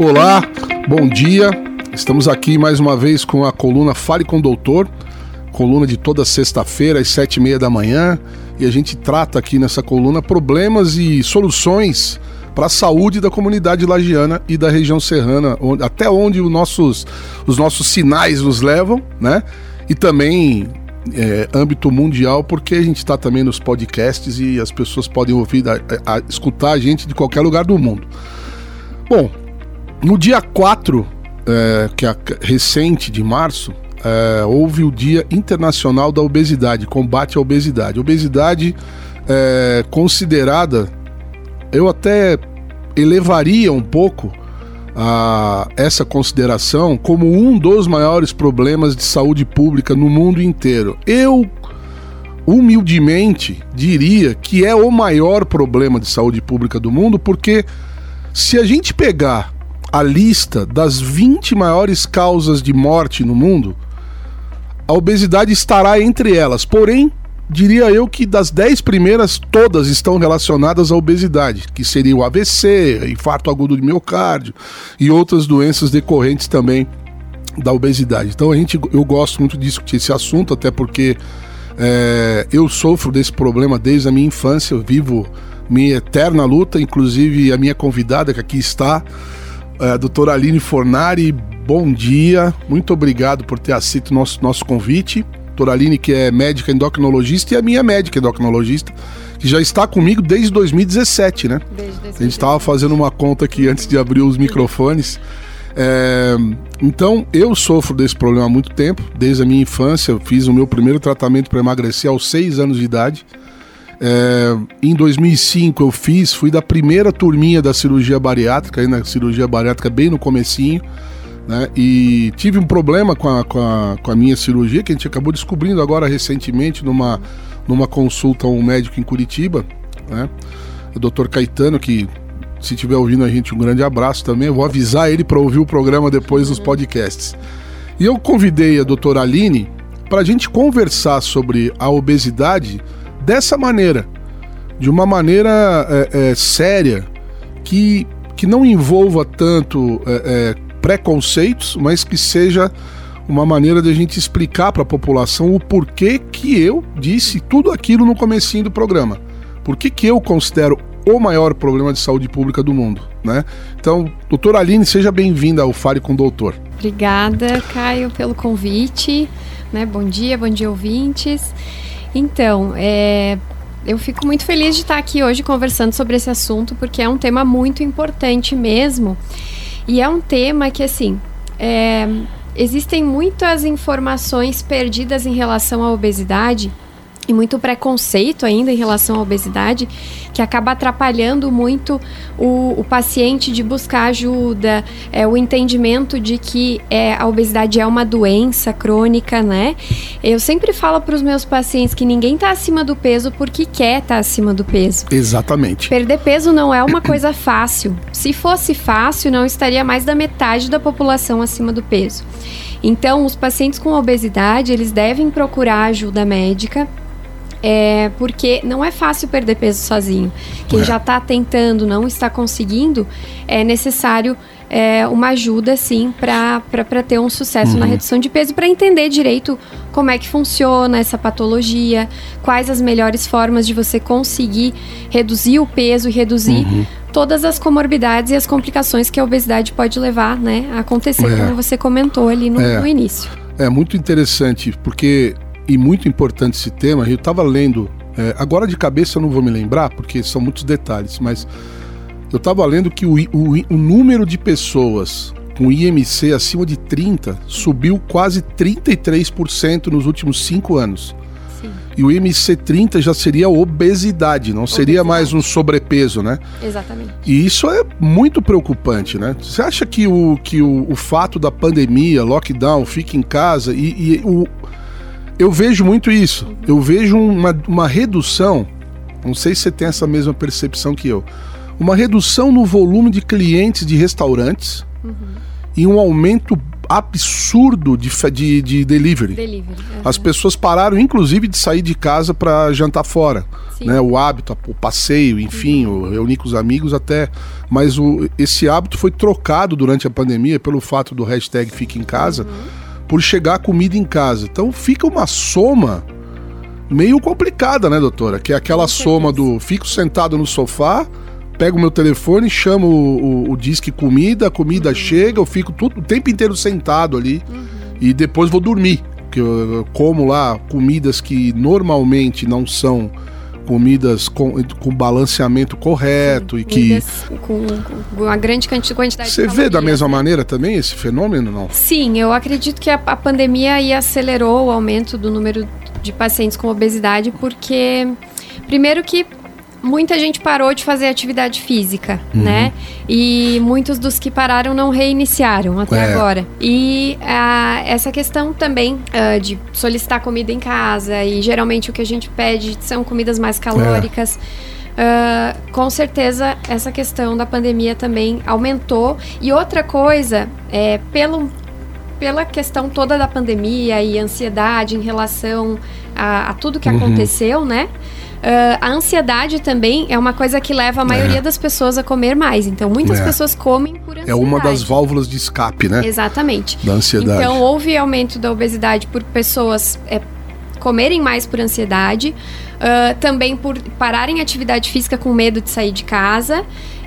Olá, bom dia. Estamos aqui mais uma vez com a coluna Fale com o Doutor, coluna de toda sexta-feira às sete e meia da manhã. E a gente trata aqui nessa coluna problemas e soluções para a saúde da comunidade lagiana e da região serrana, onde, até onde os nossos, os nossos sinais nos levam, né? E também é, âmbito mundial, porque a gente está também nos podcasts e as pessoas podem ouvir, a, a, escutar a gente de qualquer lugar do mundo. Bom, no dia 4, é, que é recente de março, é, houve o Dia Internacional da Obesidade, combate à obesidade. Obesidade é considerada, eu até elevaria um pouco a essa consideração como um dos maiores problemas de saúde pública no mundo inteiro. Eu humildemente diria que é o maior problema de saúde pública do mundo, porque se a gente pegar a lista das 20 maiores causas de morte no mundo, a obesidade estará entre elas. Porém, diria eu que das 10 primeiras, todas estão relacionadas à obesidade, que seria o AVC, infarto agudo de miocárdio e outras doenças decorrentes também da obesidade. Então a gente, eu gosto muito de discutir esse assunto, até porque é, eu sofro desse problema desde a minha infância, eu vivo minha eterna luta, inclusive a minha convidada que aqui está, é, doutora Aline Fornari, bom dia, muito obrigado por ter aceito o nosso, nosso convite. Doutora Aline, que é médica endocrinologista, e a minha médica endocrinologista, que já está comigo desde 2017, né? Desde 2017. A gente estava fazendo uma conta aqui antes de abrir os microfones. É, então, eu sofro desse problema há muito tempo, desde a minha infância. Eu fiz o meu primeiro tratamento para emagrecer aos 6 anos de idade. É, em 2005 eu fiz, fui da primeira turminha da cirurgia bariátrica, aí na cirurgia bariátrica bem no comecinho, né? E tive um problema com a, com, a, com a minha cirurgia, que a gente acabou descobrindo agora recentemente numa, numa consulta a um médico em Curitiba, né? O doutor Caetano, que se estiver ouvindo a gente, um grande abraço também. Eu vou avisar ele para ouvir o programa depois nos podcasts. E eu convidei a doutora Aline para a gente conversar sobre a obesidade dessa maneira, de uma maneira é, é, séria, que, que não envolva tanto é, é preconceitos, mas que seja uma maneira de a gente explicar para a população o porquê que eu disse tudo aquilo no comecinho do programa. Por que, que eu considero o maior problema de saúde pública do mundo, né? Então, doutora Aline, seja bem-vinda ao Fale com o Doutor. Obrigada, Caio, pelo convite. Né? Bom dia, bom dia, ouvintes. Então, é, eu fico muito feliz de estar aqui hoje conversando sobre esse assunto, porque é um tema muito importante mesmo. E é um tema que, assim, é, existem muitas informações perdidas em relação à obesidade e muito preconceito ainda em relação à obesidade, que acaba atrapalhando muito o, o paciente de buscar ajuda, é, o entendimento de que é, a obesidade é uma doença crônica, né? Eu sempre falo para os meus pacientes que ninguém está acima do peso porque quer estar tá acima do peso. Exatamente. Perder peso não é uma coisa fácil. Se fosse fácil, não estaria mais da metade da população acima do peso. Então, os pacientes com obesidade, eles devem procurar ajuda médica é, porque não é fácil perder peso sozinho. Quem é. já está tentando, não está conseguindo, é necessário é, uma ajuda, sim, para ter um sucesso uhum. na redução de peso, para entender direito como é que funciona essa patologia, quais as melhores formas de você conseguir reduzir o peso e reduzir uhum. todas as comorbidades e as complicações que a obesidade pode levar né, a acontecer, é. como você comentou ali no, é. no início. É muito interessante, porque e muito importante esse tema. Eu estava lendo, é, agora de cabeça eu não vou me lembrar, porque são muitos detalhes, mas eu estava lendo que o, o, o, número de pessoas com IMC acima de 30 subiu quase 33% nos últimos cinco anos. Sim. E o IMC 30 já seria obesidade, não seria mais um sobrepeso, né? Exatamente. E isso é muito preocupante, né? Você acha que o, que o, o fato da pandemia, lockdown, fique em casa e, e o, eu vejo muito isso. Eu vejo uma, uma redução. Não sei se você tem essa mesma percepção que eu. Uma redução no volume de clientes de restaurantes uhum. e um aumento absurdo de, de, de delivery. Delivery. uhum. As pessoas pararam, inclusive, de sair de casa para jantar fora. Sim. Né? O hábito, o passeio, enfim, o reunir com os amigos até. Mas o, esse hábito foi trocado durante a pandemia pelo fato do hashtag Fique em Casa, por chegar comida em casa. Então fica uma soma meio complicada, né, doutora? Que é aquela soma do fico sentado no sofá, pego o meu telefone, chamo o, o, o disque comida, a comida chega, eu fico tudo, o tempo inteiro sentado ali e depois vou dormir. Porque eu, eu como lá comidas que normalmente não são comidas com, com balanceamento correto e que. Com, com uma grande quanti- quantidade Você de vê da mesma né? maneira também esse fenômeno, não? Sim, eu acredito que a, a pandemia aí acelerou o aumento do número de pacientes com obesidade, porque, primeiro que muita gente parou de fazer atividade física, Uhum. né? E muitos dos que pararam não reiniciaram até É. agora. E essa questão também ah, de solicitar comida em casa, e geralmente o que a gente pede são comidas mais calóricas. Ah, com certeza essa questão da pandemia também aumentou. E outra coisa, é, pelo, pela questão toda da pandemia e ansiedade em relação a, a tudo que Uhum. aconteceu, né? Ah, a ansiedade também é uma coisa que leva a maioria das pessoas a comer mais. Então, muitas É. pessoas comem por ansiedade. É uma das válvulas de escape, né? Exatamente. Da ansiedade. Então, houve aumento da obesidade por pessoas é, comerem mais por ansiedade, ah, também por pararem a atividade física com medo de sair de casa.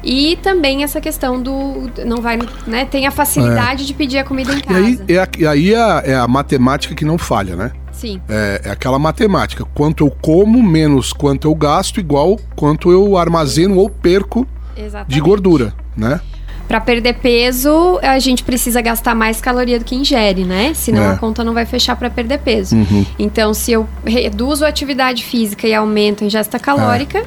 E também essa questão do. Não vai. Né, tem a facilidade de pedir a comida em É. E casa. aí, é a, e aí é a, é a matemática que não falha, né? Sim, É, é aquela matemática. Quanto eu como, menos quanto eu gasto, igual quanto eu armazeno ou perco exatamente. de gordura, né? Para perder peso, a gente precisa gastar mais caloria do que ingere, né? Senão É. a conta não vai fechar para perder peso. Uhum. Então, se eu reduzo a atividade física e aumento a ingesta calórica,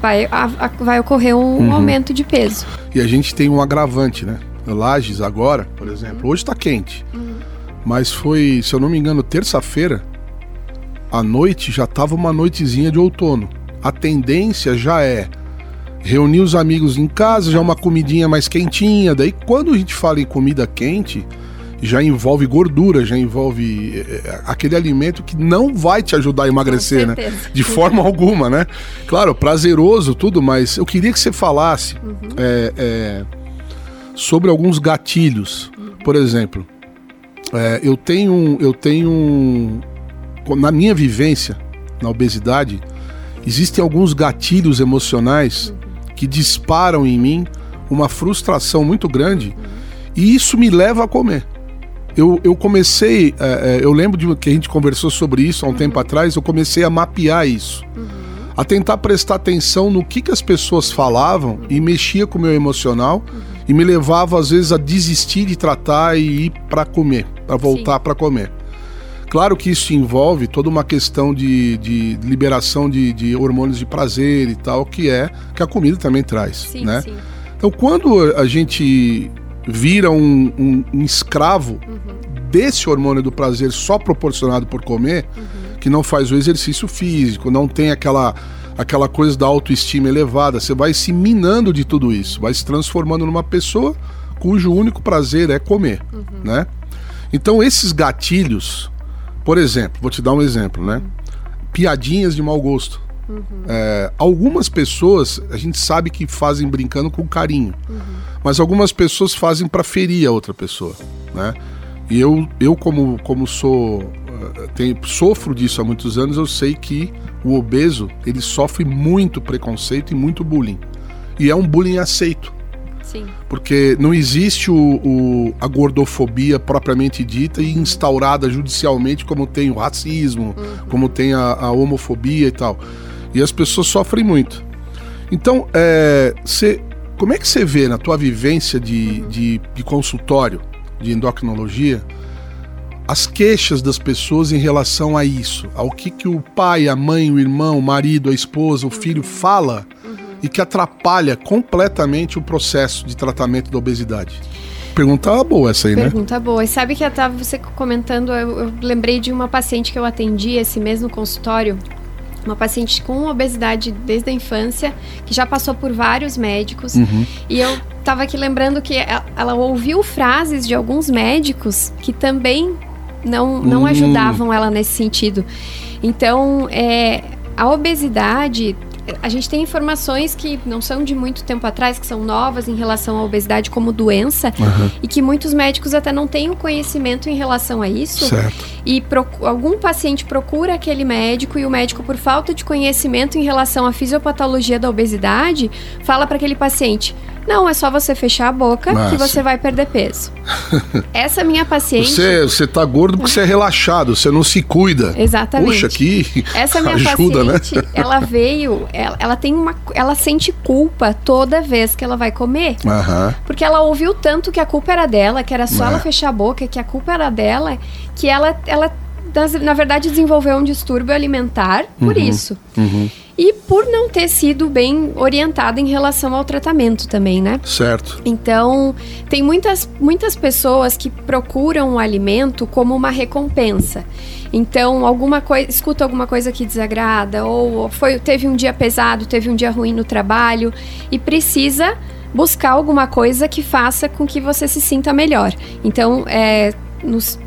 vai, a- a- vai ocorrer um Uhum. aumento de peso. E a gente tem um agravante, né? Lages agora, por exemplo, hoje tá quente. Mas foi, se eu não me engano, terça-feira, à noite já tava uma noitezinha de outono. A tendência já é reunir os amigos em casa, já uma comidinha mais quentinha. Daí, quando a gente fala em comida quente, já envolve gordura, já envolve eh, aquele alimento que não vai te ajudar a emagrecer, né? De forma alguma, né? Claro, prazeroso tudo, mas eu queria que você falasse é, é, sobre alguns gatilhos. Por exemplo, é, eu tenho, eu tenho na minha vivência na obesidade existem alguns gatilhos emocionais que disparam em mim uma frustração muito grande e isso me leva a comer. Eu, eu comecei, é, é, eu lembro de que a gente conversou sobre isso há um tempo atrás, eu comecei a mapear isso. A tentar prestar atenção no que, que as pessoas falavam e mexia com o meu emocional e me levava às vezes a desistir de tratar e ir para comer, para voltar para comer. Claro que isso envolve toda uma questão de, de liberação de, de hormônios de prazer e tal, que é que a comida também traz, Sim, né? sim. Então, quando a gente vira um, um- um escravo desse hormônio do prazer só proporcionado por comer, que não faz o exercício físico, não tem aquela, aquela coisa da autoestima elevada, você vai se minando de tudo isso, vai se transformando numa pessoa cujo único prazer é comer, né? Então, esses gatilhos, por exemplo, vou te dar um exemplo, né? Piadinhas de mau gosto. É, algumas pessoas a gente sabe que fazem brincando com carinho, mas algumas pessoas fazem para ferir a outra pessoa, né? E eu, eu como, como sou eh, tenho, sofro disso há muitos anos, eu sei que o obeso ele sofre muito preconceito e muito bullying. E é um bullying aceito, Sim. porque não existe o, o- a gordofobia propriamente dita e instaurada judicialmente como tem o racismo, como tem a, a homofobia e tal. E as pessoas sofrem muito. Então, é, cê- como é que você vê na tua vivência de, de, de consultório, de endocrinologia, as queixas das pessoas em relação a isso? Ao que, que o pai, a mãe, o irmão, o marido, a esposa, o filho fala e que atrapalha completamente o processo de tratamento da obesidade? Pergunta boa essa aí, né? Pergunta boa. E sabe que eu tava você comentando, eu, eu lembrei de uma paciente que eu atendi esse mês no consultório. Uma paciente com obesidade desde a infância, que já passou por vários médicos. Uhum. E eu tava aqui lembrando que ela, ela ouviu frases de alguns médicos que também não, não Hum. ajudavam ela nesse sentido. Então, é, a obesidade, a gente tem informações que não são de muito tempo atrás, que são novas em relação à obesidade como doença, Aham, e que muitos médicos até não têm o conhecimento em relação a isso. certo. E algum paciente procura aquele médico e o médico, por falta de conhecimento em relação à fisiopatologia da obesidade, fala para aquele paciente: não, é só você fechar a boca Ah, que você vai perder peso. Essa minha paciente. Você, você tá gordo porque você é relaxado, você não se cuida. Exatamente. Puxa, que Essa minha ajuda, né? paciente, ela veio, ela, ela tem uma. Ela sente culpa toda vez que ela vai comer. Aham, Porque ela ouviu tanto que a culpa era dela, que era só É. ela fechar a boca, que a culpa era dela, que ela, ela na verdade, desenvolveu um distúrbio alimentar por isso. uhum, E por não ter sido bem orientada em relação ao tratamento também, né? certo. Então, tem muitas, muitas pessoas que procuram o alimento como uma recompensa. Então, alguma coisa, escuta alguma coisa que desagrada, ou foi, teve um dia pesado, teve um dia ruim no trabalho, e precisa buscar alguma coisa que faça com que você se sinta melhor. Então, é, nos,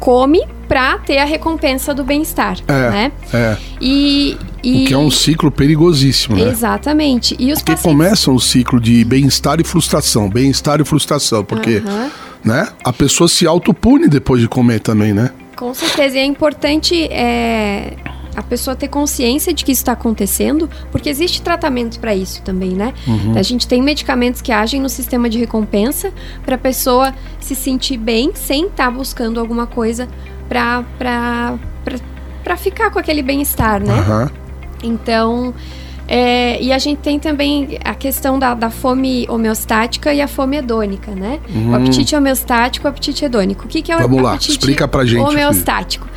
come pra ter a recompensa do bem-estar, É. né? É, E, e o que é um ciclo perigosíssimo, né? exatamente. E os Porque pacientes começa um ciclo de bem-estar e frustração, bem-estar e frustração, porque, Aham. né, a pessoa se autopune depois de comer também, né? Com certeza. E é importante é, a pessoa ter consciência de que isso está acontecendo, porque existe tratamento para isso também, né? Uhum. A gente tem medicamentos que agem no sistema de recompensa para a pessoa se sentir bem sem estar buscando alguma coisa para ficar com aquele bem-estar, né? Aham, Então, é, e a gente tem também a questão da, da fome homeostática e a fome hedônica, né? O apetite homeostático e o apetite hedônico. O que, que é o Hum. Vamos lá, apetite explica pra gente. homeostático?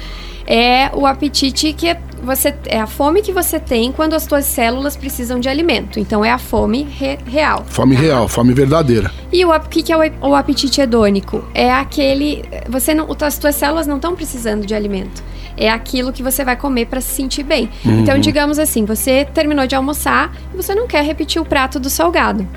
É o apetite que você é a fome que você tem quando as suas células precisam de alimento. Então é a fome re- real. Fome real, fome verdadeira. E o que, que é o, o apetite hedônico? É aquele. Você não, as tuas células não estão precisando de alimento. É aquilo que você vai comer para se sentir bem. Então, digamos assim, você terminou de almoçar e você não quer repetir o prato do salgado.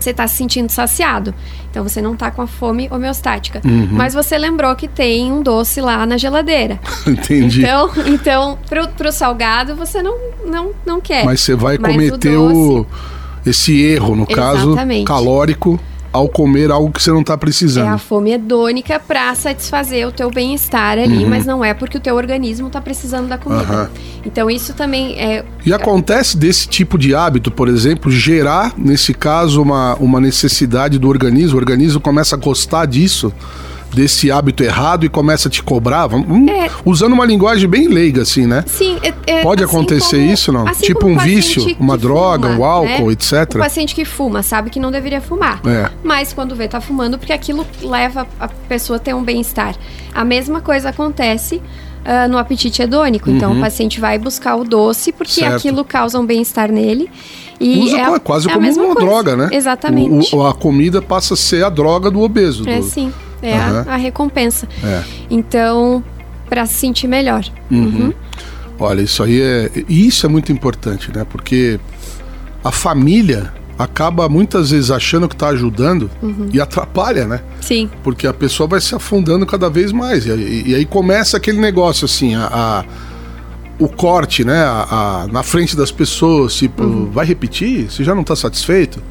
Você está se sentindo saciado. Então você não está com a fome homeostática. Mas você lembrou que tem um doce lá na geladeira. Entendi. Então, então pro, pro salgado você não, não, não quer. Mas você vai Mas o cometer o, esse erro, no caso, Exatamente. calórico, ao comer algo que você não tá É a precisando. fome hedônica para satisfazer o teu bem-estar ali, mas não é porque o teu organismo tá precisando da comida. Uhum. Então isso também é E acontece desse tipo de hábito, por exemplo, gerar, nesse caso, uma, uma necessidade do organismo, o organismo começa a gostar disso, desse hábito errado e começa a te cobrar, vamos- vamos- É. usando uma linguagem bem leiga, assim, né? sim, é- é Pode assim acontecer como- isso, não? assim tipo um vício, uma droga, fuma, um álcool, né? etc. O paciente que fuma sabe que não deveria fumar. É. Mas quando vê, tá fumando porque aquilo leva a pessoa a ter um bem-estar. A mesma coisa acontece ah, no apetite hedônico. Então o paciente vai buscar o doce porque Uhum. Certo. aquilo causa um bem-estar nele. E Usa é, a- quase é como uma coisa. droga, né? Exatamente. O- o- a comida passa a ser a droga do obeso. É do- sim, é Aham. a, a recompensa. É. Então, para se sentir melhor. Uhum. Olha, isso aí é. Isso é muito importante, né? Porque a família acaba muitas vezes achando que tá ajudando Uhum. e atrapalha, né? Sim, Porque a pessoa vai se afundando cada vez mais. E, aí- e aí começa aquele negócio assim, a. a- o corte, né? A, a- na frente das pessoas, tipo, Uhum. vai repetir? Você já não tá satisfeito?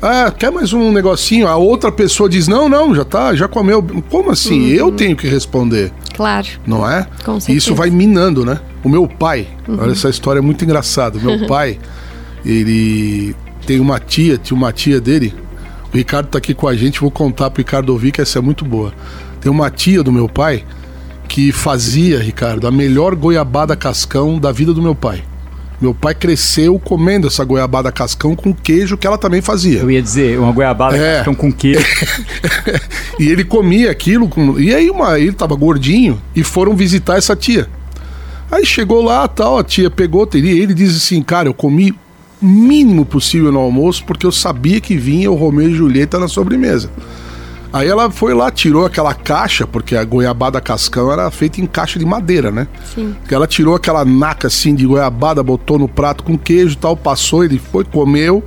Ah, quer mais um negocinho? A outra pessoa diz: não, não, já tá, já comeu. Como assim? Uhum. Eu tenho que responder claro. não é? Com Isso certeza. Uhum. vai minando, né? O meu pai, olha essa história é muito engraçada. Meu pai, ele tem uma tia, tinha uma tia dele. O Ricardo tá aqui com a gente, vou contar pro Ricardo ouvir que essa é muito boa. Tem uma tia do meu pai que fazia, Ricardo, a melhor goiabada cascão da vida do meu pai. Meu pai cresceu comendo essa goiabada cascão com queijo que ela também fazia. Eu ia dizer, uma goiabada É. com com queijo. E ele comia aquilo. Com... E aí uma, ele tava gordinho e foram visitar essa tia. Aí chegou lá, tal, a tia pegou, teria, ele diz assim, cara, eu comi o mínimo possível no almoço porque eu sabia que vinha o Romeu e Julieta na sobremesa. Aí ela foi lá, tirou aquela caixa, porque a goiabada cascão era feita em caixa de madeira, né? Sim. Que ela tirou aquela naca assim de goiabada, botou no prato com queijo e tal, passou, ele foi, comeu.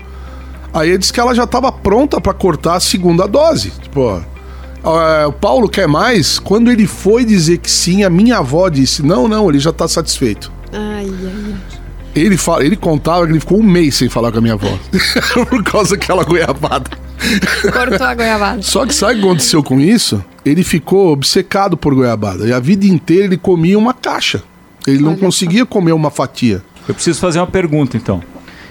Aí ele disse que ela já estava pronta para cortar a segunda dose. Tipo, ó, é, o Paulo quer mais? Quando ele foi dizer que sim, a minha avó disse: não, não, ele já tá satisfeito. Ai, ai. Ele, fala, ele contava que ele ficou um mês sem falar com a minha avó. por causa daquela goiabada. Cortou a goiabada. Só que sabe o que aconteceu com isso? Ele ficou obcecado por goiabada. E a vida inteira ele comia uma caixa. Ele não Olha conseguia só. comer uma fatia. Eu preciso fazer uma pergunta então.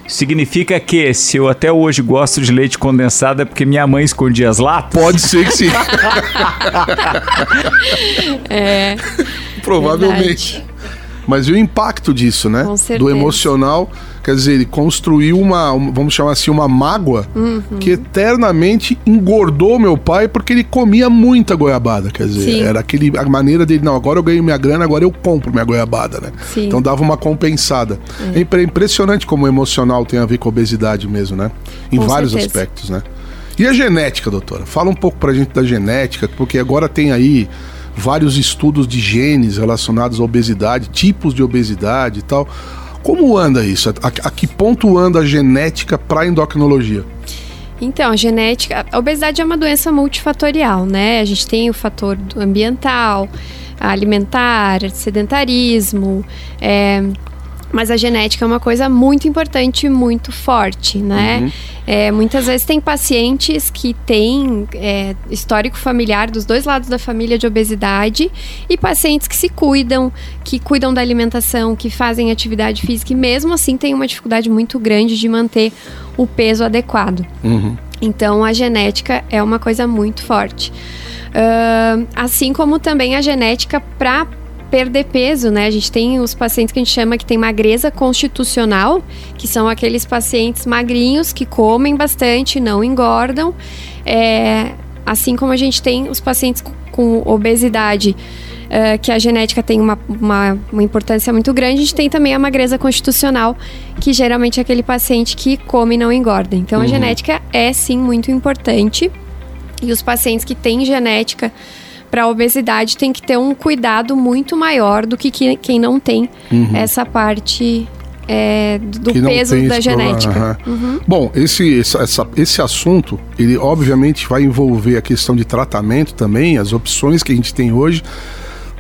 Significa que se eu até hoje gosto de leite condensado é porque minha mãe escondia as latas? Pode ser que sim. é. Provavelmente. Verdade. Mas e o impacto disso, né? Com certeza. Do emocional. Quer dizer, ele construiu uma, vamos chamar assim, uma mágoa uhum. que eternamente engordou meu pai porque ele comia muita goiabada. Quer dizer, Sim. era aquele, a maneira dele, não, agora eu ganho minha grana, agora eu compro minha goiabada, né? Sim. Então dava uma compensada. É. é impressionante como o emocional tem a ver com a obesidade mesmo, né? Em com vários certeza. aspectos, né? E a genética, doutora? Fala um pouco pra gente da genética, porque agora tem aí vários estudos de genes relacionados à obesidade, tipos de obesidade e tal. Como anda isso? A, a que ponto anda a genética para a endocrinologia? Então, a genética, a obesidade é uma doença multifatorial, né? A gente tem o fator ambiental, alimentar, sedentarismo, é, mas a genética é uma coisa muito importante, muito forte, né? Uhum. É, muitas vezes tem pacientes que têm é, histórico familiar dos dois lados da família de obesidade e pacientes que se cuidam, que cuidam da alimentação, que fazem atividade física e mesmo assim tem uma dificuldade muito grande de manter o peso adequado. Uhum. Então a genética é uma coisa muito forte. Uh, assim como também a genética para perder peso, né? A gente tem os pacientes que a gente chama que tem magreza constitucional, que são aqueles pacientes magrinhos que comem bastante, não engordam. É, assim como a gente tem os pacientes com obesidade, uh, que a genética tem uma, uma, uma, importância muito grande, a gente tem também a magreza constitucional, que geralmente é aquele paciente que come e não engorda. Então uhum. a genética é sim muito importante. E os pacientes que têm genética para a obesidade tem que ter um cuidado muito maior do que, que quem não tem uhum. essa parte é, do peso da genética. Uhum. Uhum. Bom, esse, essa, esse assunto, ele obviamente vai envolver a questão de tratamento também, as opções que a gente tem hoje.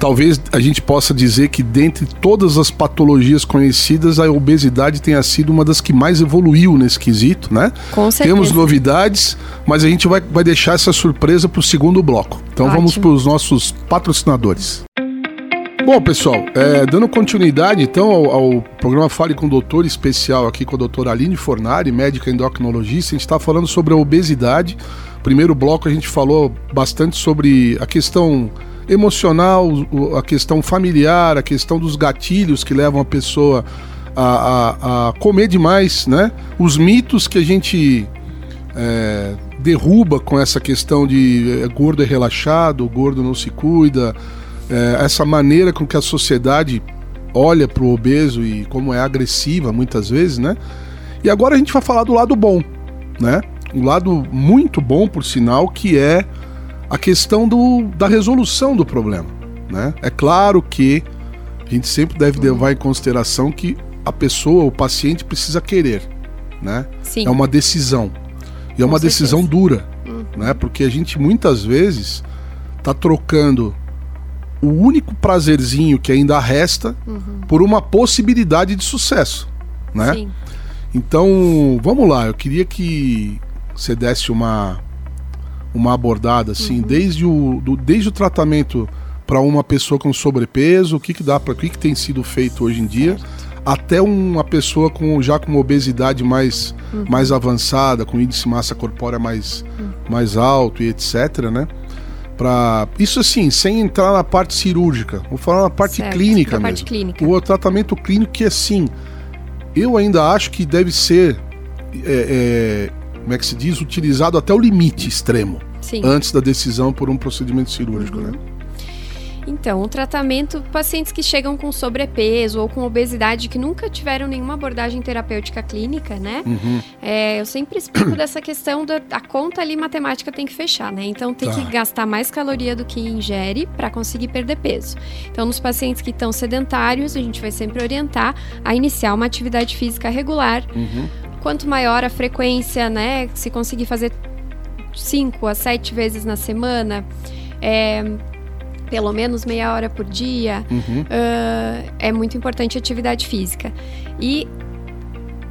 Talvez a gente possa dizer que dentre todas as patologias conhecidas, a obesidade tenha sido uma das que mais evoluiu nesse quesito, né? Com certeza. Temos novidades, mas a gente vai, vai deixar essa surpresa para o segundo bloco. Então Ótimo. vamos para os nossos patrocinadores. Bom, pessoal, é, dando continuidade então ao, ao, programa Fale com o Doutor especial aqui com a doutora Aline Fornari, médica endocrinologista, a gente está falando sobre a obesidade. Primeiro bloco a gente falou bastante sobre a questão emocional, a questão familiar, a questão dos gatilhos que levam a pessoa a, a, a comer demais, né? Os mitos que a gente é, derruba com essa questão de é, gordo é relaxado, gordo não se cuida, é, essa maneira com que a sociedade olha para o obeso e como é agressiva muitas vezes, né? E agora a gente vai falar do lado bom, né? Um lado muito bom, por sinal, que é a questão do, da resolução do problema. Né? É claro que a gente sempre deve levar em consideração que a pessoa, o paciente, precisa querer. Né? Sim. É uma decisão. E é uma decisão dura. Uhum. Né? Porque a gente muitas vezes está trocando o único prazerzinho que ainda resta Uhum. por uma possibilidade de sucesso. Né? Sim. Então, vamos lá, eu queria que você desse uma, uma abordada assim, Uhum. desde, o, do, desde o tratamento para uma pessoa com sobrepeso, o que, que dá para o que, que tem sido feito hoje em dia, até uma pessoa com já com obesidade mais, Uhum. mais avançada, com índice de massa corpórea mais, mais alto e etc, né? Pra, isso assim, sem entrar na parte cirúrgica, vou falar na parte Certo, clínica mesmo. parte clínica. O tratamento clínico que assim, eu ainda acho que deve ser, é, é, como é que se diz, utilizado até o limite extremo Sim. antes da decisão por um procedimento cirúrgico, Uhum. né? Então, o tratamento, pacientes que chegam com sobrepeso ou com obesidade que nunca tiveram nenhuma abordagem terapêutica clínica, né? Uhum. É, eu sempre explico dessa questão da a conta ali matemática tem que fechar, né? Então tem Tá. que gastar mais caloria do que ingere para conseguir perder peso. Então, nos pacientes que estão sedentários, a gente vai sempre orientar a iniciar uma atividade física regular Uhum. Quanto maior a frequência, né? Se conseguir fazer 5 a 7 vezes na semana, é, pelo menos meia hora por dia, Uhum. uh, é muito importante a atividade física. E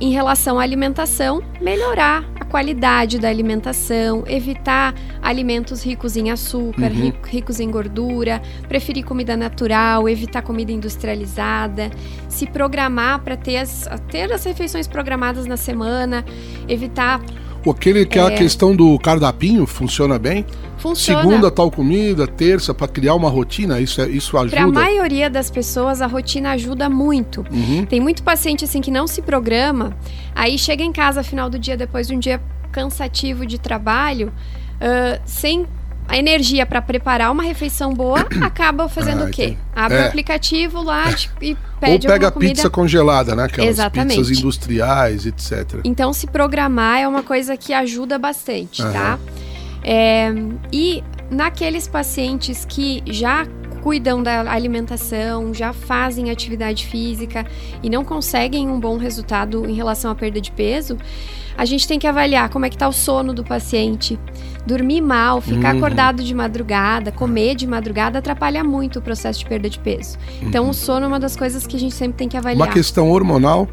em relação à alimentação, melhorar qualidade da alimentação, evitar alimentos ricos em açúcar, Uhum. ri- ricos em gordura, preferir comida natural, evitar comida industrializada, se programar para ter as, ter as refeições programadas na semana, evitar. Aquele, aquela É. questão do cardapinho funciona bem? Funciona. Segunda tal comida, terça para criar uma rotina, isso, é- isso Para a ajuda? maioria das pessoas, a rotina ajuda muito. Uhum. Tem muito paciente assim que não se programa, aí chega em casa final do dia, depois de um dia cansativo de trabalho, ah, sem a energia para preparar uma refeição boa, acaba fazendo Ah, o quê? entendi. Abre É. o aplicativo lá de- e Ou pede pega alguma comida. pizza congelada, né? Aquelas Exatamente. pizzas industriais, etc. Então, se programar é uma coisa que ajuda bastante, tá? É, e naqueles pacientes que já cuidam da alimentação, já fazem atividade física e não conseguem um bom resultado em relação à perda de peso, a gente tem que avaliar como é que tá o sono do paciente. Dormir mal, ficar Uhum. acordado de madrugada, comer de madrugada atrapalha muito o processo de perda de peso. Então, o sono é uma das coisas que a gente sempre tem que avaliar. Uma questão hormonal,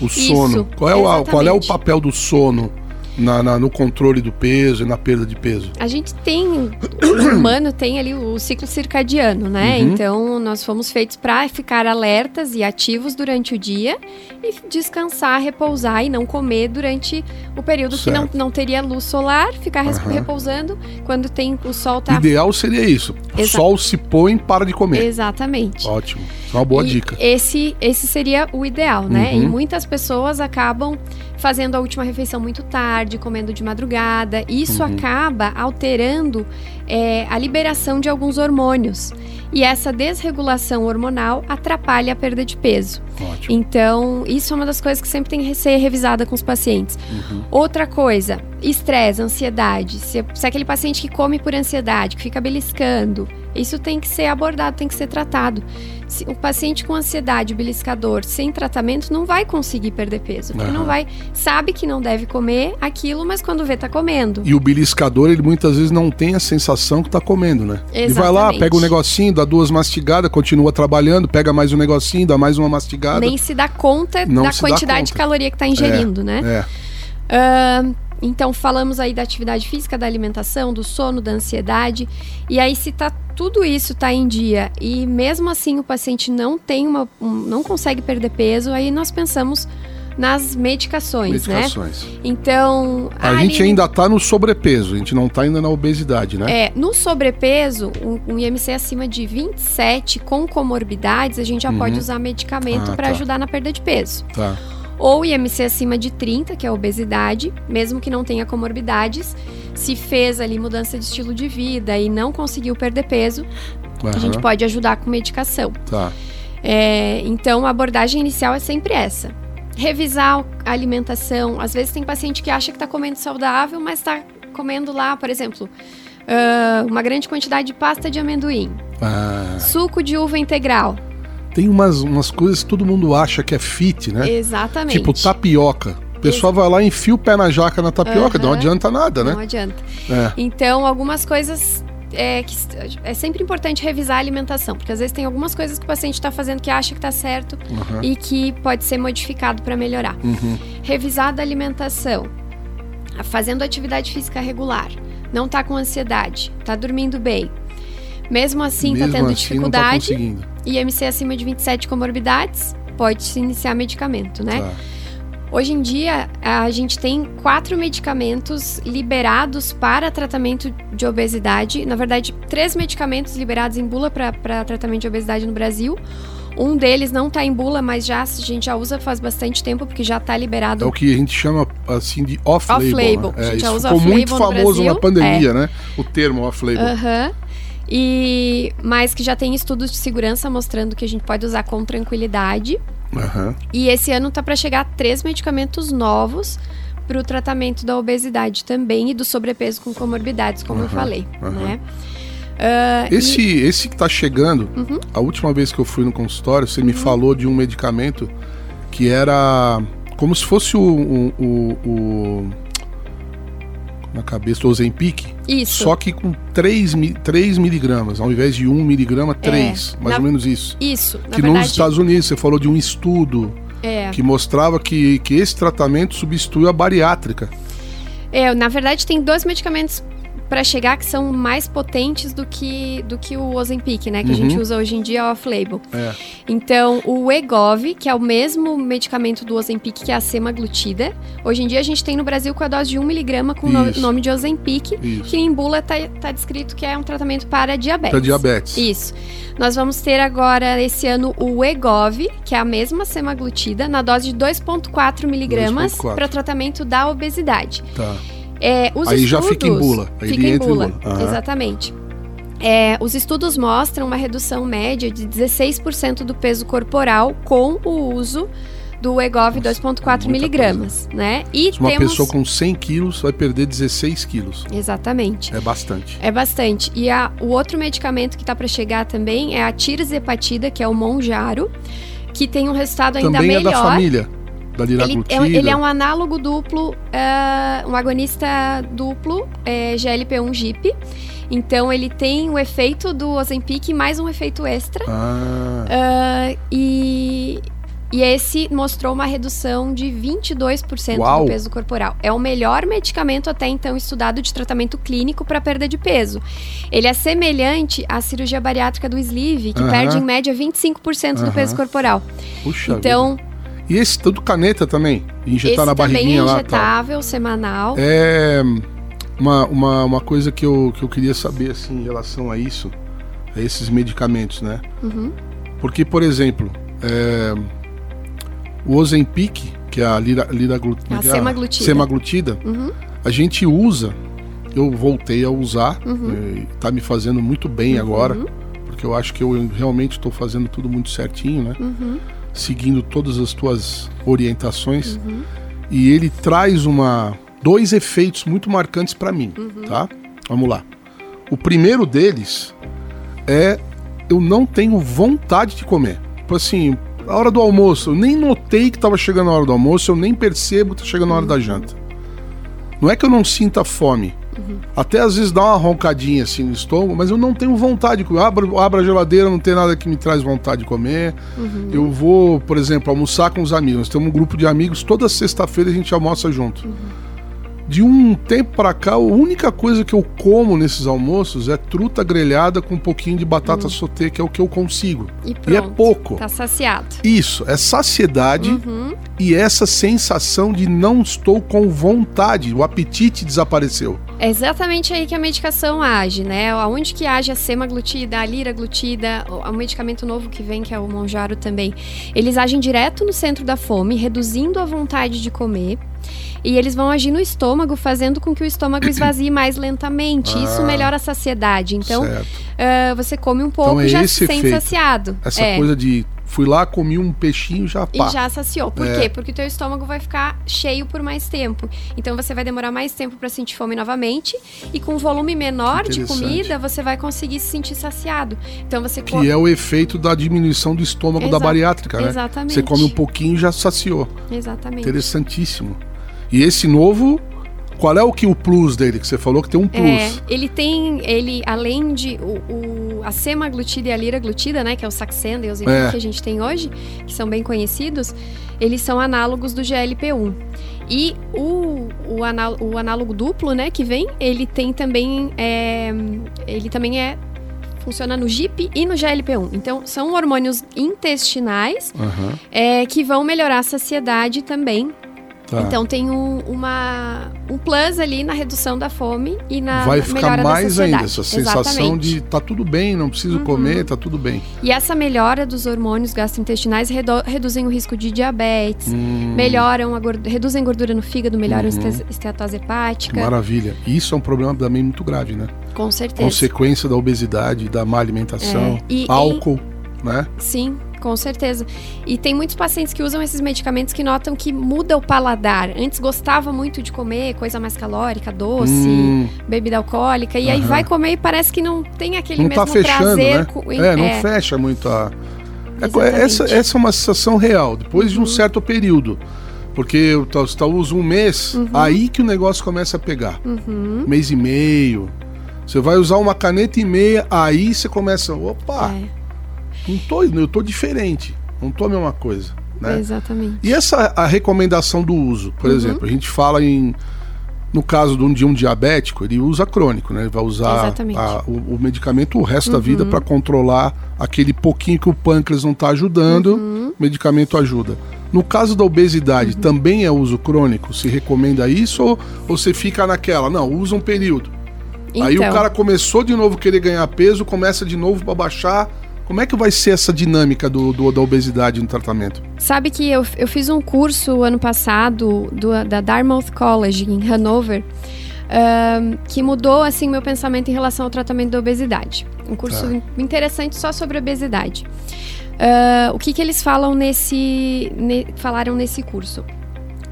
o sono. Qual é, o, qual é o papel do sono na, na- no controle do peso e na perda de peso? A gente tem, o humano tem ali o ciclo circadiano, né? Uhum. Então, nós fomos feitos para ficar alertas e ativos durante o dia e descansar, repousar e não comer durante o período que não, Certo. não teria luz solar, ficar Aham. repousando quando tem o sol O tá ideal seria isso. O Exa- sol se põe, para de comer. exatamente. Ótimo. É uma boa E dica. Esse, esse seria o ideal, né? Uhum. E muitas pessoas acabam fazendo a última refeição muito tarde, comendo de madrugada. Isso Uhum. acaba alterando é, a liberação de alguns hormônios. E essa desregulação hormonal atrapalha a perda de peso. Ótimo. Então, isso é uma das coisas que sempre tem que ser revisada com os pacientes. Uhum. Outra coisa, estresse, ansiedade. Se, se é aquele paciente que come por ansiedade, que fica beliscando, isso tem que ser abordado, tem que ser tratado. Se o paciente com ansiedade, beliscador, sem tratamento, não vai conseguir perder peso. Porque não vai, sabe que não deve comer aquilo, mas quando vê, tá comendo. E o beliscador, ele muitas vezes não tem a sensação que tá comendo, né? Ele vai lá, Exatamente. pega um negocinho, dá duas mastigadas, continua trabalhando, pega mais um negocinho, dá mais uma mastigada. Nem se dá conta Não da quantidade de conta. caloria que tá ingerindo, né? É. Ahn, então, falamos aí da atividade física, da alimentação, do sono, da ansiedade. E aí, se tá tudo isso tá em dia e mesmo assim o paciente não tem uma. um- não consegue perder peso, aí nós pensamos nas medicações, né? Medicações. Então. A gente alime- ainda tá no sobrepeso, a gente não tá ainda na obesidade, né? É, no sobrepeso, um, um IMC acima de 27 com comorbidades, a gente já Uhum. pode usar medicamento Ah, para tá. ajudar na perda de peso. Tá. ou IMC acima de 30, que é a obesidade, mesmo que não tenha comorbidades, se fez ali mudança de estilo de vida e não conseguiu perder peso, a gente pode ajudar com medicação. Tá. É, então, a abordagem inicial é sempre essa. Revisar a alimentação. Às vezes tem paciente que acha que está comendo saudável, mas está comendo lá, por exemplo, ah, uma grande quantidade de pasta de amendoim, Ah, suco de uva integral. tem umas, umas coisas que todo mundo acha que é fit, né? Exatamente. Tipo tapioca. O pessoal vai lá e enfia o pé na jaca na tapioca, não Aham. adianta nada, né? Não adianta. É. Então, algumas coisas. É, que, é sempre importante revisar a alimentação, porque às vezes tem algumas coisas que o paciente está fazendo que acha que está certo Aham. e que pode ser modificado para melhorar. Uhum. Revisar da alimentação, fazendo atividade física regular, não tá com ansiedade, tá dormindo bem. Mesmo assim, Mesmo tá tendo assim, dificuldade, Não tá. IMC acima de 27 comorbidades, pode se iniciar medicamento, né? Tá. Hoje em dia, a gente tem quatro medicamentos liberados para tratamento de obesidade. Na verdade, três medicamentos liberados em bula para tratamento de obesidade no Brasil. Um deles não está em bula, mas já a gente já usa faz bastante tempo, porque já está liberado É o que a gente chama assim de off-label. Off-label. né? A É, gente já isso ficou muito famoso na pandemia, né? O termo off-label. Aham. E mas que já tem estudos de segurança mostrando que a gente pode usar com tranquilidade. Aham. E esse ano tá para chegar três medicamentos novos para o tratamento da obesidade também e do sobrepeso com comorbidades, como eu Aham, falei, né? Ah, Esse, esse que tá chegando, Uhum. a última vez que eu fui no consultório, você me falou de um medicamento que era como se fosse o, o, o na cabeça do Ozempic, Isso. só que com 3, mi- 3 miligramas, ao invés de 1 miligrama, 3, mais É, na- ou menos isso. Isso, que verdade. nos Estados Unidos, você falou de um estudo é. que mostrava que, que esse tratamento substitui a bariátrica. É, na verdade, tem dois medicamentos para chegar que são mais potentes do que, do que o Ozempic, né? Que a gente Uhum. usa hoje em dia off-label. É. Então, o Egov, que é o mesmo medicamento do Ozempic, que é a semaglutida. Hoje em dia, a gente tem no Brasil com a dose de 1mg com o nome de Ozempic. Que em bula tá, tá descrito que é um tratamento para diabetes. Para diabetes. Isso. Nós vamos ter agora, esse ano, o Egov, que é a mesma semaglutida, na dose de 2,4 miligramas 2,4. para tratamento da obesidade. Tá. É, os Aí já estudos, fica em bula. Aí fica em entra em bula. bula. Exatamente. É, os estudos mostram uma redução média de 16% do peso corporal com o uso do Egov Nossa, 2,4 muita miligramas, né? E Uma temos... pessoa com 100 quilos vai perder 16 quilos. Exatamente. É bastante. É bastante. E a- o outro medicamento que tá para chegar também é a tirzepatida, que é o Monjaro, que tem um resultado ainda Também é melhor. da família da Ele liraglutida. é, ele é um análogo duplo, ah, um agonista duplo, é, GLP-1 GIP. Então ele tem o efeito do Ozempic mais um efeito extra. Ah, Ah, e, e esse mostrou uma redução de 22% Uau! do peso corporal. É o melhor medicamento até então estudado de tratamento clínico para perda de peso. Ele é semelhante à cirurgia bariátrica do sleeve, que Aham. perde em média 25% do Aham. peso corporal. puxa Então, vida. E esse tudo caneta também? Injetar esse na também é barriguinha lá tal. injetável, semanal. É uma, uma, uma coisa que eu, que eu queria saber assim, em relação a isso, a esses medicamentos, né? Uhum. Porque, por exemplo, é, o Ozempic, que é a lira, liraglu- A que é semaglutida. semaglutida, Uhum. a gente usa, eu voltei a usar, Uhum. tá me fazendo muito bem agora, Uhum. porque eu acho que eu realmente estou fazendo tudo muito certinho, né? Uhum. Seguindo todas as tuas orientações. Uhum. E ele traz uma dois efeitos muito marcantes para mim, Uhum. tá? Vamos lá. O primeiro deles é eu não tenho vontade de comer. Tipo assim, a hora do almoço, eu nem notei que tava chegando a hora do almoço, eu nem percebo que tá chegando a hora da janta. Não é que eu não sinta fome. Até às vezes dá uma roncadinha assim no estômago, mas eu não tenho vontade de comer. Eu Abro, abro a geladeira, não tem nada que me traz vontade de comer. Eu vou, por exemplo, almoçar com os amigos. Nós temos um grupo de amigos, toda sexta-feira a gente almoça junto. De um tempo pra cá, a única coisa que eu como nesses almoços é truta grelhada com um pouquinho de batata sauté, que é o que eu consigo. E E pronto. é pouco. Tá saciado. Isso, é saciedade Uhum. e essa sensação de não estou com vontade, o apetite desapareceu. É exatamente aí que a medicação age, né? Aonde que age a semaglutida, a liraglutida, o o medicamento novo que vem, que é o Monjaro também. Eles agem direto no centro da fome, reduzindo a vontade de comer. E eles vão agir no estômago, fazendo com que o estômago esvazie mais lentamente. Isso Ah, melhora a saciedade. Então, ah, você come um pouco Então é e já se sente efeito. saciado. Essa é. coisa de fui lá, comi um peixinho, já pá. E já saciou. Por É. quê? Porque o teu estômago vai ficar cheio por mais tempo. Então você vai demorar mais tempo para sentir fome novamente e com um volume menor de comida você vai conseguir se sentir saciado. Então você Que é o efeito da diminuição do estômago da bariátrica, né? Exatamente. Você come um pouquinho e já saciou. Exatamente. Interessantíssimo. E esse novo, qual é o que o plus dele? Que você falou que tem um É, plus. ele tem, ele além de o, o- a semaglutida e a liraglutida, né, que é o Saxenda e os É. que a gente tem hoje, que são bem conhecidos, eles são análogos do GLP-1. E o, o, anál- o análogo duplo, né, que vem, ele tem também, é, ele também é funciona no GIP e no GLP-1. Então, são hormônios intestinais Aham, é, que vão melhorar a saciedade também. Tá. Então tem um, uma, um plus ali na redução da fome e na Vai ficar mais ainda essa sensação Exatamente. de tá tudo bem, não preciso Uhum. comer, tá tudo bem. E essa melhora dos hormônios gastrointestinais redo- reduzem o risco de diabetes, Hum, melhoram a gordu- reduzem gordura no fígado, melhoram a Uhum. este- esteatose hepática. Maravilha. Isso é um problema também muito grave, né? Com certeza. Consequência da obesidade, da má alimentação, É, e- álcool, né? Sim, com certeza. E tem muitos pacientes que usam esses medicamentos que notam que muda o paladar. Antes gostava muito de comer coisa mais calórica, doce, Hum, bebida alcoólica, e aí Aham. vai comer e parece que não tem aquele não mesmo tá fechando, prazer. né? com- É, não é, fecha muito a. É Exatamente. essa, essa é uma sensação real, depois de um Uhum. certo período. Porque você tá, usa um mês, Uhum. aí que o negócio começa a pegar. Mês e meio. Você vai usar uma caneta e meia, aí você começa. Opa, É, não tô, eu tô diferente. Não tô a mesma coisa. Né? Exatamente. E essa a recomendação do uso, Uhum. por exemplo, a gente fala em no caso de um, de um diabético, ele usa crônico, né? Ele vai usar a- o, o medicamento o resto da vida Uhum. para controlar aquele pouquinho que o pâncreas não está ajudando, Uhum. o medicamento ajuda. No caso da obesidade, também é uso crônico? Se recomenda isso ou, ou você fica naquela? Não, usa um período. Aí o Então, cara começou de novo a querer ganhar peso, começa de novo para baixar. Como é que vai ser essa dinâmica do, do- da obesidade no tratamento? Sabe que eu, eu fiz um curso ano passado do- da Dartmouth College em Hanover ahn, que mudou assim meu pensamento em relação ao tratamento da obesidade. Um curso Tá. in- interessante só sobre obesidade. Ah, o que, que eles falam nesse ne- falaram nesse curso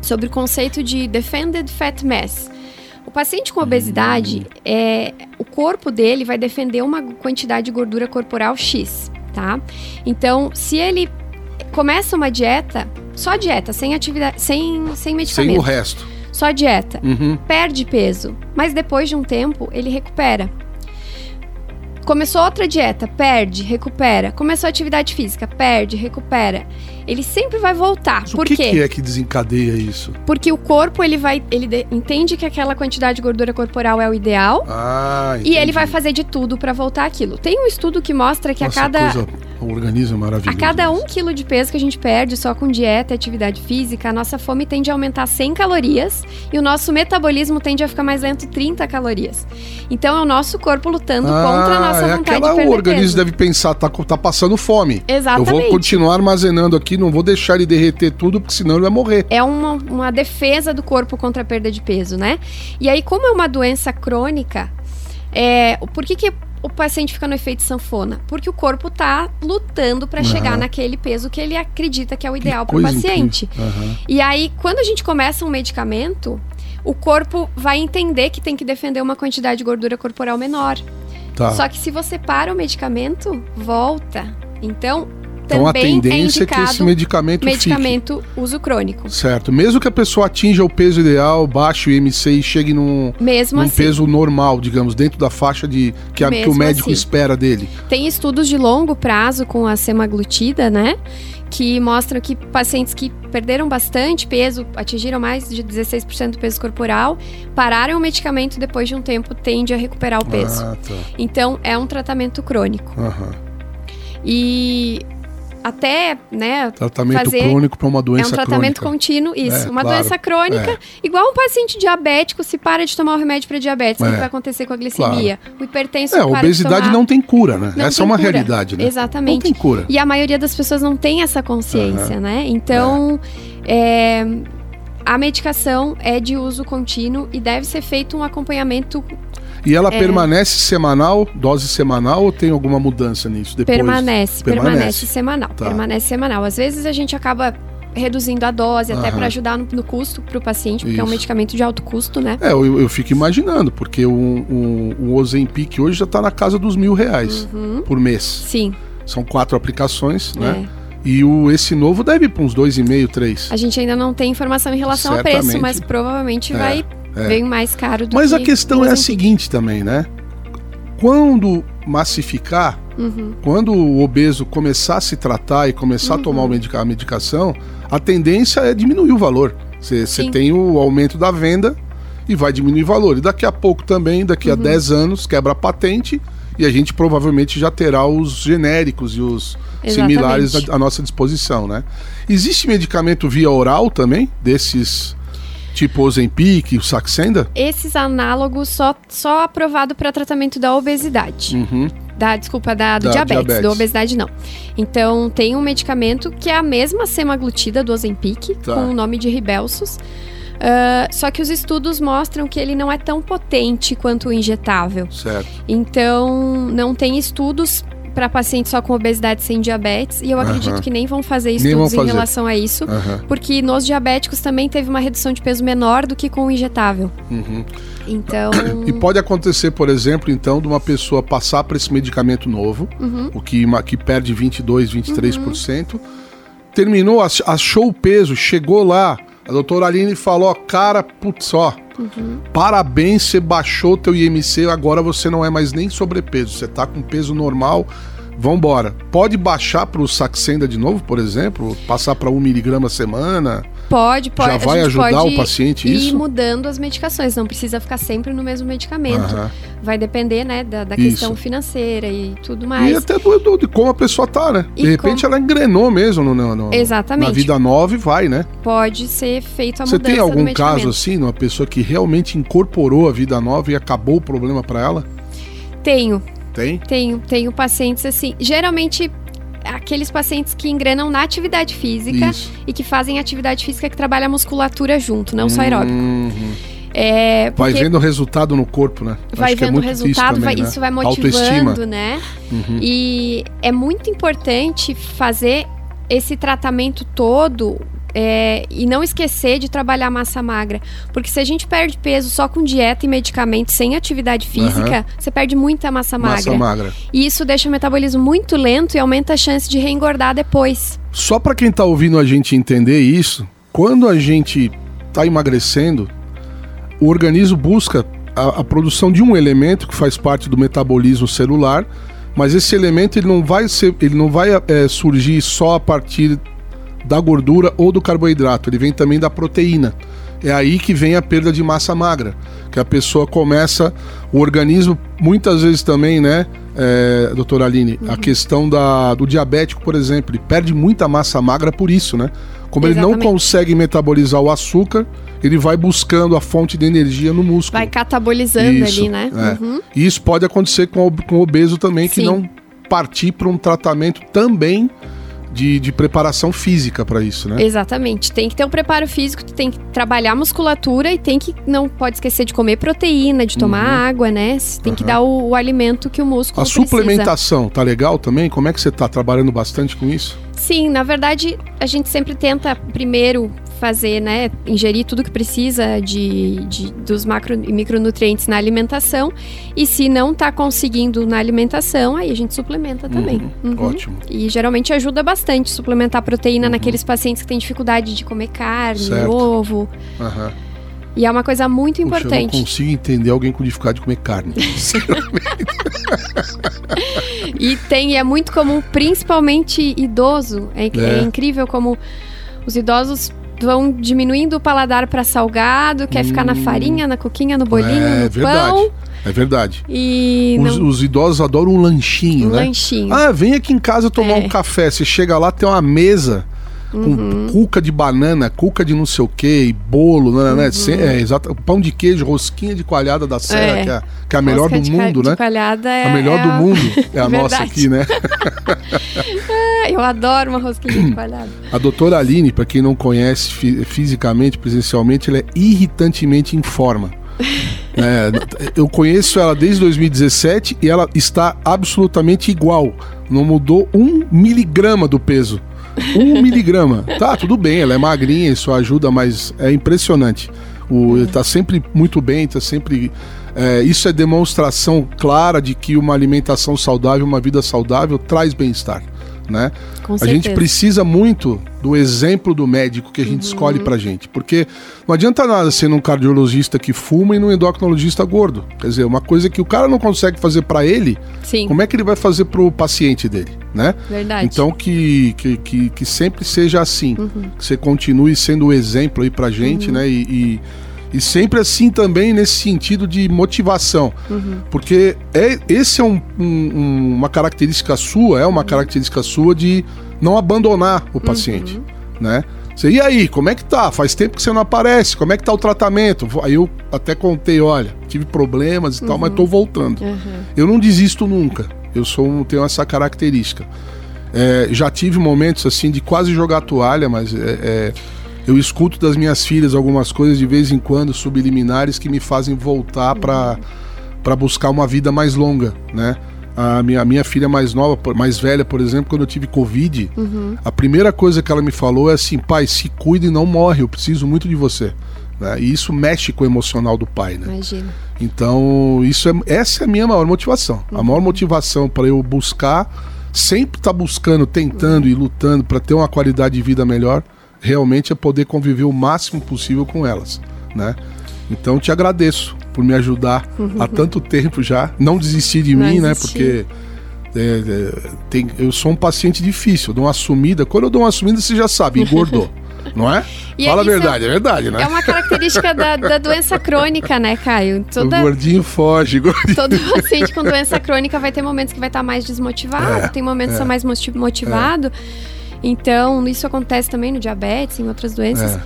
sobre o conceito de defended fat mass. O paciente com obesidade, é, o corpo dele vai defender uma quantidade de gordura corporal X, tá? Então, se ele começa uma dieta, só dieta, sem atividade, sem, sem Sem o medicamento, resto. só dieta, Uhum. perde peso, mas depois de um tempo ele recupera. Começou outra dieta, perde, recupera. Começou atividade física, perde, recupera. Ele sempre vai voltar. Mas Por o que, quê? que é que desencadeia isso? Porque o corpo ele vai, ele de- entende que aquela quantidade de gordura corporal é o ideal Ah, e ele vai fazer de tudo pra voltar aquilo. Tem um estudo que mostra que Nossa, a cada coisa, o organismo é a maravilhoso. cada um quilo de peso que a gente perde só com dieta e atividade física, a nossa fome tende a aumentar 100 calorias e o nosso metabolismo tende a ficar mais lento 30 calorias. Então é o nosso corpo lutando contra a nossa é vontade aquela, de perder O organismo peso. deve pensar, tá, tá passando fome. Exatamente. Eu vou continuar armazenando aqui, não vou deixar ele derreter tudo, porque senão ele vai morrer. É uma, uma defesa do corpo contra a perda de peso, né? E aí, como é uma doença crônica, é, por que, que o paciente fica no efeito sanfona? Porque o corpo tá lutando para chegar naquele peso que ele acredita que é o ideal para o paciente. Aham. E aí, quando a gente começa um medicamento, o corpo vai entender que tem que defender uma quantidade de gordura corporal menor. Tá. Só que se você para o medicamento, volta. Então, então a é tendência é que indicado esse medicamento, medicamento uso crônico. fique. Certo. Mesmo que a pessoa atinja o peso ideal, baixe o IMC e chegue num, num assim. peso normal, digamos, dentro da faixa de que, a- que o médico assim. espera dele. Tem estudos de longo prazo com a semaglutida, né? Que mostram que pacientes que perderam bastante peso, atingiram mais de 16% do peso corporal, pararam o medicamento depois de um tempo tende a recuperar o peso. Ah, tá. Então, é um tratamento crônico. Aham. E até, né, Tratamento Fazer- crônico para uma é um doença tratamento crônica. contínuo, isso. É, uma claro. doença crônica, É. igual um paciente diabético, se para de tomar o remédio para diabetes, o É. que vai acontecer com a glicemia? O hipertenso É, a obesidade não tem cura, né? Não Essa é uma cura. realidade, né? Não Exatamente. tem cura. E a maioria das pessoas não tem essa consciência, né? Então, é, a medicação é de uso contínuo e deve ser feito um acompanhamento E ela É. permanece semanal, dose semanal, ou tem alguma mudança nisso depois? permanece, permanece. permanece, semanal, Tá. permanece semanal. Às vezes a gente acaba reduzindo a dose até Aham. para ajudar no, no custo para o paciente, porque é um Isso. medicamento de alto custo, né? É, eu, eu fico imaginando, porque um, um, um Ozempic hoje já está na casa dos mil reais Uhum. por mês. Sim, São quatro aplicações, né? é. E o, esse novo deve ir para uns dois e meio, três. A gente ainda não tem informação em relação ao preço, Certamente. mas provavelmente É, vai é. bem mais caro do Mas que a questão é a seguinte também, né? Quando massificar, Uhum. quando o obeso começar a se tratar e começar a Uhum. tomar o medica- a medicação, a tendência é diminuir o valor. Você tem o aumento da venda e vai diminuir o valor. E daqui a pouco também, daqui a Uhum. 10 anos, quebra a patente e a gente provavelmente já terá os genéricos e os Exatamente. similares à, à nossa disposição, né? Existe medicamento via oral também, desses tipo Ozempic, o Saxenda? Esses análogos só, só aprovado para tratamento da obesidade. Uhum. Da, desculpa, da, do Da diabetes, diabetes. da obesidade não. Então, tem um medicamento que é a mesma semaglutida do Ozempic, Tá. com o nome de Ribelsus. Ah, só que os estudos mostram que ele não é tão potente quanto o injetável. Certo. Então, não tem estudos para pacientes só com obesidade sem diabetes. E eu acredito que nem vão fazer Nem vão estudos em fazer. relação a isso. Porque nos diabéticos também teve uma redução de peso menor do que com o injetável. Uhum. Então. E pode acontecer, por exemplo, então, de uma pessoa passar para esse medicamento novo, Uhum. o que, que perde 22, 23%, terminou, ach- achou o peso, chegou lá, A doutora Aline falou, cara, putz, ó, uhum. parabéns, você baixou teu IMC, agora você não é mais nem sobrepeso, você tá com peso normal, vambora. Pode baixar pro Saxenda de novo, por exemplo? Passar para 1 miligrama a semana? Pode, pode. Já vai ajudar o paciente ir isso? Ir mudando as medicações, não precisa ficar sempre no mesmo medicamento. Vai depender, né, da, da questão financeira e tudo mais. E até do, do, de como a pessoa tá, né? E de repente ela engrenou mesmo no, no, no, Exatamente. na vida nova e vai, né? Pode ser feito a Você mudança tem algum caso assim, uma pessoa que realmente incorporou a vida nova e acabou o problema para ela? Tenho. Tem? Tenho, tenho pacientes assim. Geralmente aqueles pacientes que engrenam na atividade física Isso. e que fazem atividade física que trabalha a musculatura junto, não só aeróbico. Uhum. É, Vai vendo o resultado no corpo, né? vai Acho é vendo o muito resultado, isso, vai- também, né? isso vai Autoestima. motivando, né? Uhum. E é muito importante fazer esse tratamento todo é, e não esquecer de trabalhar massa magra. Porque se a gente perde peso só com dieta e medicamento, sem atividade física, você perde muita massa magra. Massa magra. E isso deixa o metabolismo muito lento e aumenta a chance de reengordar depois. Só para quem tá ouvindo a gente entender isso, quando a gente tá emagrecendo, o organismo busca a, a produção de um elemento que faz parte do metabolismo celular, mas esse elemento ele não vai ser, ele não vai é, surgir só a partir da gordura ou do carboidrato, ele vem também da proteína. É aí que vem a perda de massa magra, que a pessoa começa, o organismo muitas vezes também, né, é, doutora Aline, a questão da, do diabético, por exemplo, ele perde muita massa magra por isso, né? Como ele não Exatamente. consegue metabolizar o açúcar, ele vai buscando a fonte de energia no músculo. Vai catabolizando Isso, ali, né? é. Uhum. E isso pode acontecer com o, com o obeso também, que Sim. não partir para um tratamento também de, de preparação física para isso, né? Exatamente. Tem que ter um preparo físico, tem que trabalhar a musculatura e tem que não pode esquecer de comer proteína, de tomar água, né? Tem que Uhum. dar o, o alimento que o músculo A precisa. suplementação tá legal também? Como é que você tá trabalhando bastante com isso? Sim, na verdade, a gente sempre tenta primeiro fazer, né, ingerir tudo que precisa de, de- dos macro e micronutrientes na alimentação. E se não tá conseguindo na alimentação, aí a gente suplementa também. Uhum. Ótimo. E geralmente ajuda bastante suplementar proteína naqueles pacientes que têm dificuldade de comer carne, Certo. ovo. Aham. E é uma coisa muito Puxa, eu não importante. consigo entender alguém com dificuldade de comer carne. E tem, e é muito comum, principalmente idoso. É, É. é incrível como os idosos vão diminuindo o paladar para salgado, quer ficar na farinha, na coquinha, no bolinho, é no verdade. pão. É verdade. E Os, não, os idosos adoram um lanchinho, um né? lanchinho. Ah, vem aqui em casa tomar É. um café. Você chega lá, tem uma mesa com Uhum. cuca de banana, cuca de não sei o que, bolo, né? Uhum. né? É, exato, pão de queijo, rosquinha de coalhada da Serra, É. que, é, que é a melhor Rosca do mundo, né? coalhada é, A melhor é do mundo é a nossa aqui, né? Eu adoro uma rosquinha de coalhada. A doutora Aline, para quem não conhece fi- fisicamente, presencialmente, ela é irritantemente em forma. É, eu conheço ela desde 2017 e ela está absolutamente igual. Não mudou um miligrama do peso. Um miligrama. Tá, tudo bem, ela é magrinha, isso ajuda, mas é impressionante. O, ele tá sempre muito bem, tá sempre. é, isso é demonstração clara de que uma alimentação saudável, uma vida saudável, traz bem-estar. Né? Com A certeza. gente precisa muito do exemplo do médico que a gente escolhe pra gente. Porque não adianta nada ser um cardiologista que fuma e num endocrinologista gordo. Quer dizer, uma coisa que o cara não consegue fazer pra ele, Sim, como é que ele vai fazer pro paciente dele, né? verdade. Então que, que, que, que sempre seja assim. Uhum. Que você continue sendo o exemplo aí pra gente, né? E, e, e sempre assim também nesse sentido de motivação. Uhum. Porque é, esse é um- um- uma característica sua, é uma característica sua de não abandonar o paciente, né? Você, e aí, como é que tá? Faz tempo que você não aparece, como é que tá o tratamento? Aí eu até contei, olha, tive problemas e tal, mas tô voltando. Uhum. Eu não desisto nunca. Eu sou tenho essa característica. É, já tive momentos assim de quase jogar toalha, mas é, é, eu escuto das minhas filhas algumas coisas de vez em quando subliminares que me fazem voltar para para buscar uma vida mais longa, né? A minha, a minha filha mais nova, mais velha, por exemplo, quando eu tive Covid, a primeira coisa que ela me falou é assim: pai, se cuida e não morre, eu preciso muito de você. Né? E isso mexe com o emocional do pai, né? Imagina. Então, isso é, essa é a minha maior motivação. A maior motivação para eu buscar, sempre estar buscando, tentando e lutando para ter uma qualidade de vida melhor, realmente é poder conviver o máximo possível com elas, né? Então te agradeço por me ajudar há tanto tempo já. Não desistir de Não mim, né? desistir. Porque é, é, tem- eu sou um paciente difícil, eu dou uma sumida. Quando eu dou uma sumida, você já sabe, engordou. não é? E Fala a é- verdade, é, verdade, né? É uma característica da, da doença crônica, né, Caio? Toda, O gordinho foge, gordinho. todo paciente com doença crônica vai ter momentos que vai estar mais desmotivado, É, tem momentos que é. mais moti- motivado. Então, isso acontece também no diabetes, em outras doenças. É.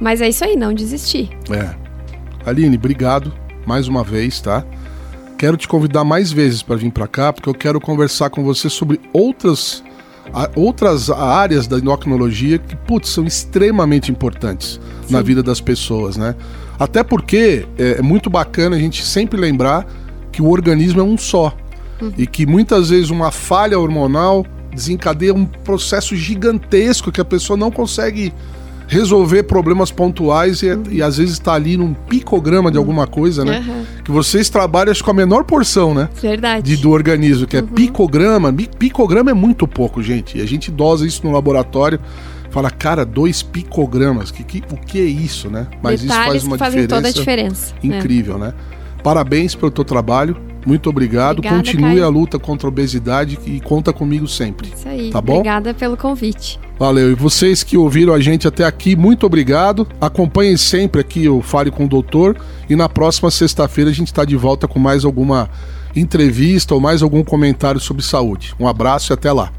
Mas é isso aí, não desistir. É. Aline, obrigado mais uma vez, tá? Quero te convidar mais vezes para vir para cá, porque eu quero conversar com você sobre outras, a- outras áreas da endocrinologia que, putz, são extremamente importantes na vida das pessoas, né? Até porque é, é muito bacana a gente sempre lembrar que o organismo é um só. E que muitas vezes uma falha hormonal desencadeia um processo gigantesco que a pessoa não consegue resolver problemas pontuais e, e às vezes está ali num picograma de alguma coisa, né? Aham. Que vocês trabalham acho, com a menor porção, né? Verdade. De, do organismo, que é picograma. Mi- Picograma é muito pouco, gente. E a gente dosa isso no laboratório. Fala, cara, dois picogramas. Que, que, o que é isso, né? Mas isso Detalhes faz uma que fazem diferença toda a diferença. né? incrível, né? Parabéns pelo teu trabalho. Muito obrigado. Obrigada, Continue Caio. a luta contra a obesidade e conta comigo sempre. Isso aí. Tá bom? Obrigada pelo convite. Valeu. E vocês que ouviram a gente até aqui, muito obrigado. Acompanhem sempre aqui o Fale com o Doutor. E na próxima sexta-feira a gente está de volta com mais alguma entrevista ou mais algum comentário sobre saúde. Um abraço e até lá.